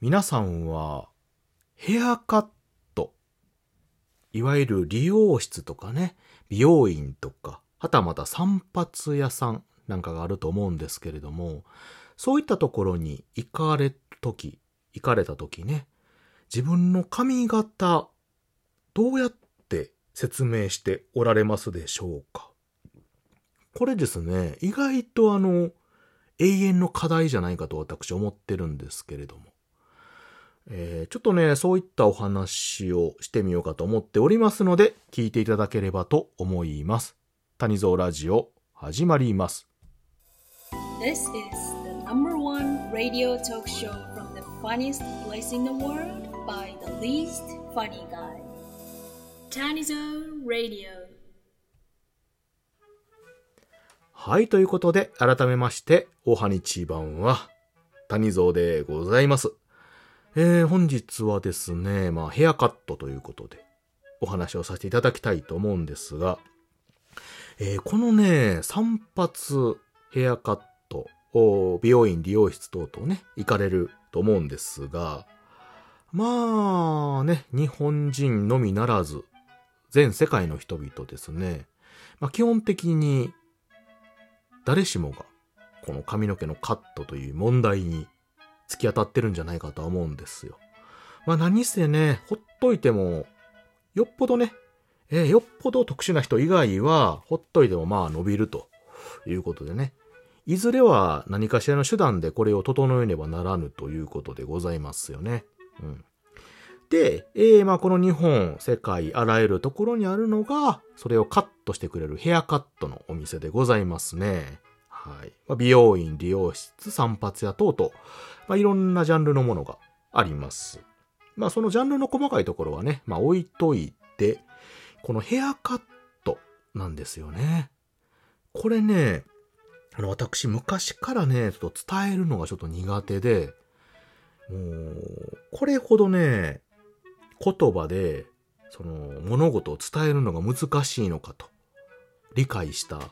皆さんはヘアカット、いわゆる理容室とかね、美容院とか、はたまた散髪屋さんなんかがあると思うんですけれども、そういったところに行かれとき、行かれたときね、自分の髪型、どうやって説明しておられますでしょうか？これですね、意外とあの、永遠の課題じゃないかと私思ってるんですけれども。えー、ちょっとね、そういったお話をしてみようかと思っておりますので、聞いていただければと思います。谷蔵ラジオ、始まります。This is the number one radio talk show from the funniest place in the world by the least funny guy. Tanizo Radio. はい、ということで、改めまして、おはにちばんは、谷蔵でございます。えー、本日はですね、まあ、ヘアカットということで、お話をさせていただきたいと思うんですが、えー、このね、散髪、ヘアカット、美容院、理容室等々ね、行かれると思うんですが、まあね、日本人のみならず、全世界の人々ですね、まあ、基本的に誰しもがこの髪の毛のカットという問題に突き当たってるんじゃないかとは思うんですよ。まあ何せね、ほっといても、よっぽどね、えー、よっぽど特殊な人以外は、ほっといてもまあ伸びるということでね。いずれは何かしらの手段でこれを整えねばならぬということでございますよね。うん。で、えー、まあこの日本、世界、あらゆるところにあるのが、それをカットしてくれるヘアカットのお店でございますね。はい。まあ、美容院、理容室、散髪屋等々、まあ、いろんなジャンルのものがあります。まあそのジャンルの細かいところはね、まあ置いといて、このヘアカットなんですよね。これね、あの私昔からね、ちょっと伝えるのがちょっと苦手で、もう、これほどね、言葉で、その物事を伝えるのが難しいのかと理解した。あ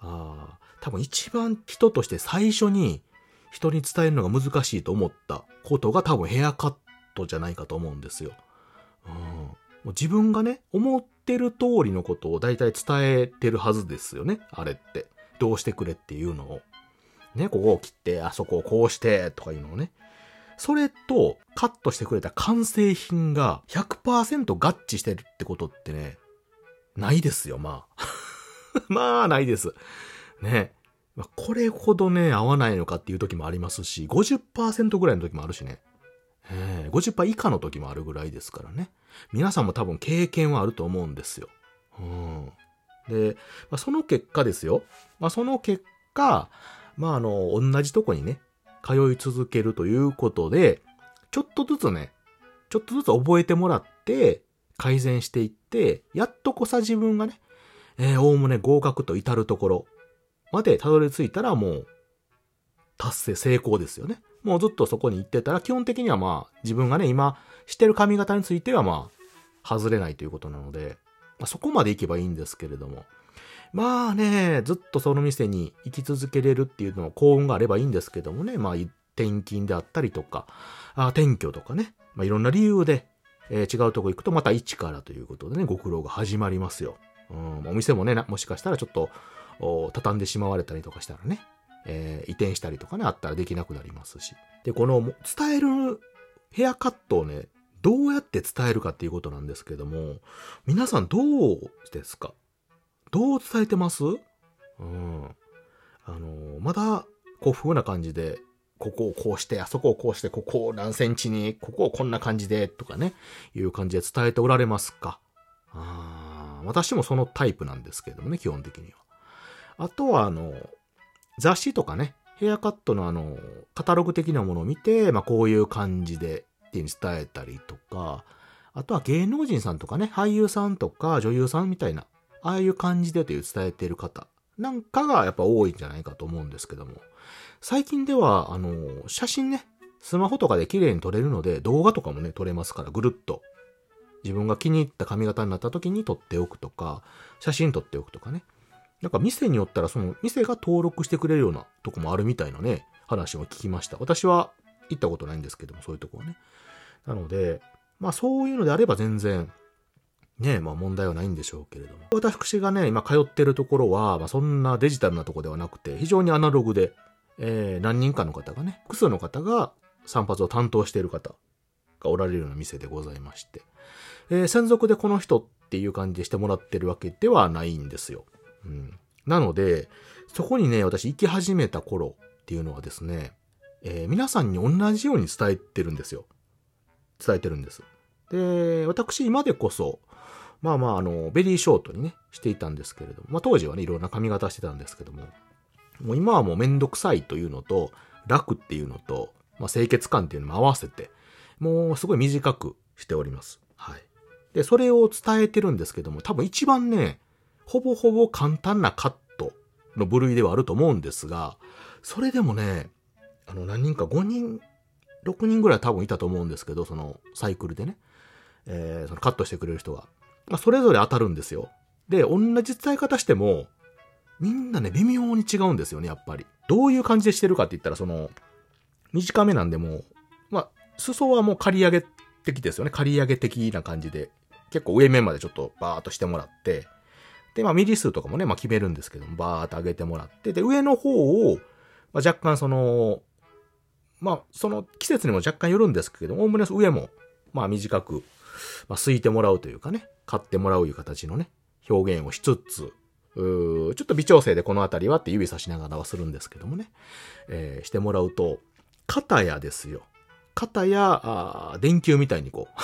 あ、多分一番人として最初に人に伝えるのが難しいと思ったことが多分ヘアカットじゃないかと思うんですよ。うん、もう自分がね、思ってる通りのことを大体伝えてるはずですよね。あれって。どうしてくれっていうのを。ね、ここを切って、あそこをこうして、とかいうのをね。それとカットしてくれた完成品が100%合致してるってことってね、ないですよ、まあ。まあ、ないです。ね。これほどね、合わないのかっていう時もありますし、50%ぐらいの時もあるしね。えー、50%以下の時もあるぐらいですからね。皆さんも多分経験はあると思うんですよ。うん、で、まあ、その結果ですよ。まあ、その結果、まあ、あの、同じとこにね、通い続けるということで、ちょっとずつね、ちょっとずつ覚えてもらって、改善していって、やっとこさ自分がね、えー、おおむね合格と至るところまでたどり着いたらもう、達成成功ですよね。もうずっとそこに行ってたら、基本的にはまあ、自分がね、今、してる髪型についてはまあ、外れないということなので、まあ、そこまで行けばいいんですけれども。まあね、ずっとその店に行き続けれるっていうのは幸運があればいいんですけどもね、まあ、転勤であったりとか、あ転居とかね、まあ、いろんな理由で、えー、違うとこ行くとまた一からということでね、ご苦労が始まりますよ。うん、お店もね、もしかしたらちょっと、畳んでしまわれたりとかしたらね、えー、移転したりとかね、あったらできなくなりますし。で、この伝えるヘアカットをね、どうやって伝えるかっていうことなんですけども、皆さんどうですか？どう伝えてます？うん。あのまだ、こう、風な感じで、ここをこうして、あそこをこうして、ここを何センチに、ここをこんな感じで、とかね、いう感じで伝えておられますか？あ私もそのタイプなんですけどもね、基本的には。あとは、あの、雑誌とかね、ヘアカットのあの、カタログ的なものを見て、まあ、こういう感じで、っていう伝えたりとか、あとは芸能人さんとかね、俳優さんとか女優さんみたいな、ああいう感じでという伝えている方なんかがやっぱ多いんじゃないかと思うんですけども、最近では、あの、写真ね、スマホとかで綺麗に撮れるので、動画とかもね、撮れますから、ぐるっと。自分が気に入った髪型になった時に撮っておくとか、写真撮っておくとかね。なんか店によったらその店が登録してくれるようなとこもあるみたいなね、話を聞きました。私は行ったことないんですけども、そういうとこはね。なので、まあそういうのであれば全然、ね、まあ問題はないんでしょうけれども。私がね、今通ってるところは、まあそんなデジタルなとこではなくて、非常にアナログで、えー、何人かの方がね、複数の方が散髪を担当している方がおられるような店でございまして、えー、専属でこの人っていう感じでしてもらってるわけではないんですよ。うん。なので、そこにね、私行き始めた頃っていうのはですね、えー、皆さんに同じように伝えてるんですよ。伝えてるんです。で、私今でこそ、まあまあ、あの、ベリーショートにね、していたんですけれども、まあ当時はね、いろんな髪型してたんですけども、もう今はもうめんどくさいというのと、楽っていうのと、まあ清潔感っていうのも合わせて、もうすごい短くしております。はい。で、それを伝えてるんですけども、多分一番ね、ほぼほぼ簡単なカットの部類ではあると思うんですが、それでもね、あの、何人か5人、6人ぐらい多分いたと思うんですけど、そのサイクルでね、えー、そのカットしてくれる人が。まあ、それぞれ当たるんですよ。で、同じ伝え方しても、みんなね、微妙に違うんですよね、やっぱり。どういう感じでしてるかって言ったら、その、短めなんでもまあ、裾はもう刈り上げ的ですよね。刈り上げ的な感じで。結構上面までちょっとバーっとしてもらって、で、まあミリ数とかもね、まあ決めるんですけども、バーっと上げてもらって、で、上の方を、まあ、若干その、まあ、その季節にも若干よるんですけども、おおむね上も、まあ短く、まあ、すいてもらうというかね、買ってもらういう形のね、表現をしつつ、うちょっと微調整でこの辺りはって指さしながらはするんですけどもね、えー、してもらうと、肩やですよ。肩や、あ電球みたいにこう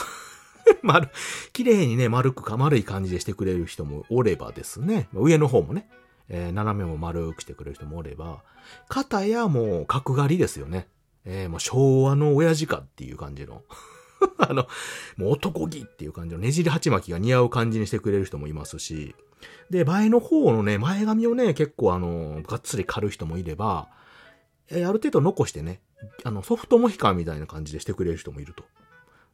丸、綺麗にね、丸くか丸い感じでしてくれる人もおればですね、上の方もね、えー、斜めも丸くしてくれる人もおれば、肩やもう角刈りですよね。えー、もう昭和の親父かっていう感じの。あの、もう男気っていう感じの。ねじり鉢巻きが似合う感じにしてくれる人もいますし、で、前の方のね、前髪をね、結構あの、がっつり刈る人もいれば、えー、ある程度残してね、あの、ソフトモヒカンみたいな感じでしてくれる人もいると。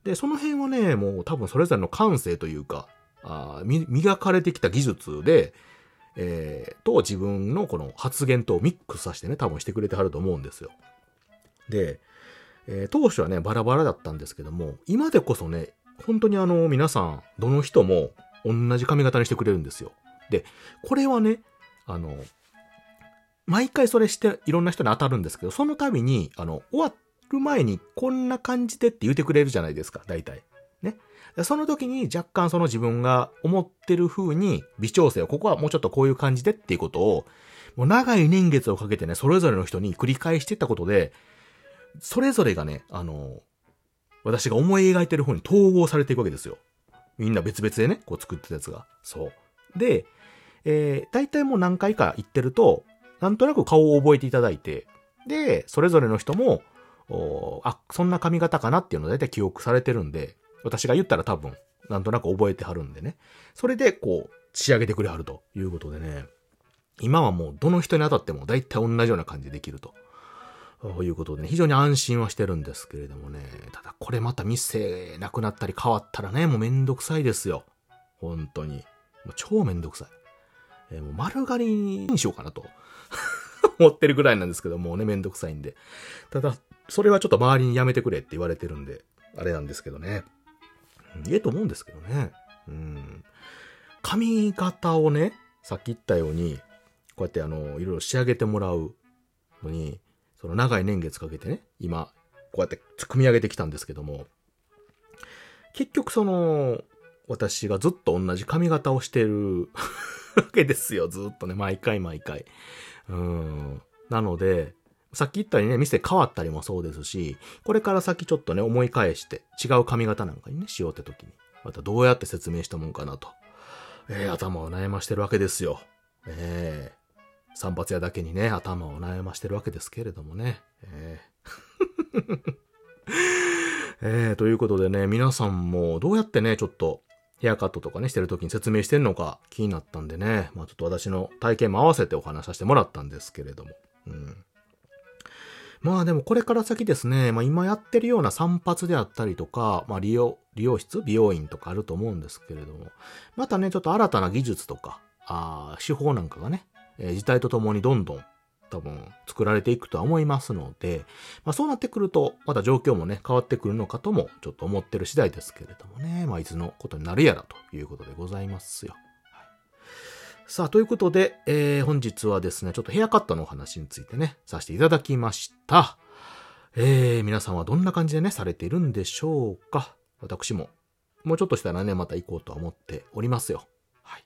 で、その辺はね、もう多分それぞれの感性というか、あ磨かれてきた技術で、えー、と自分のこの発言とミックスさせてね、多分してくれてはると思うんですよ。で、えー、当初はね、バラバラだったんですけども、今でこそね、本当にあの、皆さん、どの人も同じ髪型にしてくれるんですよ。で、これはね、あの、毎回それしていろんな人に当たるんですけど、その度に、あの、終わっる前にこんな感じでって言ってくれるじゃないですか、大体。ね。その時に若干その自分が思ってる風に微調整を、ここはもうちょっとこういう感じでっていうことを、もう長い年月をかけてね、それぞれの人に繰り返していったことで、それぞれがね、あの、私が思い描いてる方に統合されていくわけですよ。みんな別々でね、こう作ってたやつが。そう。で、えー、大体もう何回か行ってると、なんとなく顔を覚えていただいて、で、それぞれの人も、あ、そんな髪型かなっていうのを大体記憶されてるんで、私が言ったら多分、なんとなく覚えてはるんでね。それで、こう、仕上げてくれはるということでね。今はもう、どの人に当たっても大体同じような感じでできると。いうことでね、非常に安心はしてるんですけれどもね。ただ、これまた店なくなったり変わったらね、もうめんどくさいですよ。本当に。もう超めんどくさい。えー、もう丸刈りにしようかなと。思ってるぐらいなんですけど、もうね、めんどくさいんで。ただ、それはちょっと周りにやめてくれって言われてるんで、あれなんですけどね。ええと思うんですけどね。うん。髪型をね、さっき言ったように、こうやってあの、いろいろ仕上げてもらうのに、その長い年月かけてね、今、こうやって組み上げてきたんですけども、結局その、私がずっと同じ髪型をしてる わけですよ、ずっとね、毎回毎回。うん。なので、さっき言ったようにね、店変わったりもそうですし、これから先ちょっとね、思い返して、違う髪型なんかにね、しようって時に、またどうやって説明したもんかなと、えー、頭を悩ましてるわけですよ。えー、散髪屋だけにね、頭を悩ましてるわけですけれどもね。えー えー、ということでね、皆さんもどうやってね、ちょっとヘアカットとかね、してる時に説明してんのか気になったんでね、まあちょっと私の体験も合わせてお話しさせてもらったんですけれども。うん。まあでもこれから先ですね、まあ今やってるような散髪であったりとか、まあ利用、利用室、美容院とかあると思うんですけれども、またね、ちょっと新たな技術とか、ああ手法なんかがね、えー、時代とともにどんどん多分作られていくとは思いますので、まあそうなってくると、また状況もね、変わってくるのかともちょっと思ってる次第ですけれどもね、まあいつのことになるやらということでございますよ。さあ、ということで、えー、本日はですね、ちょっとヘアカットのお話についてね、させていただきました。えー、皆さんはどんな感じでね、されているんでしょうか私も、もうちょっとしたらね、また行こうとは思っておりますよ。はい。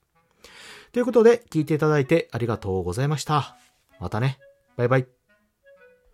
ということで、聞いていただいてありがとうございました。またね。バイバイ。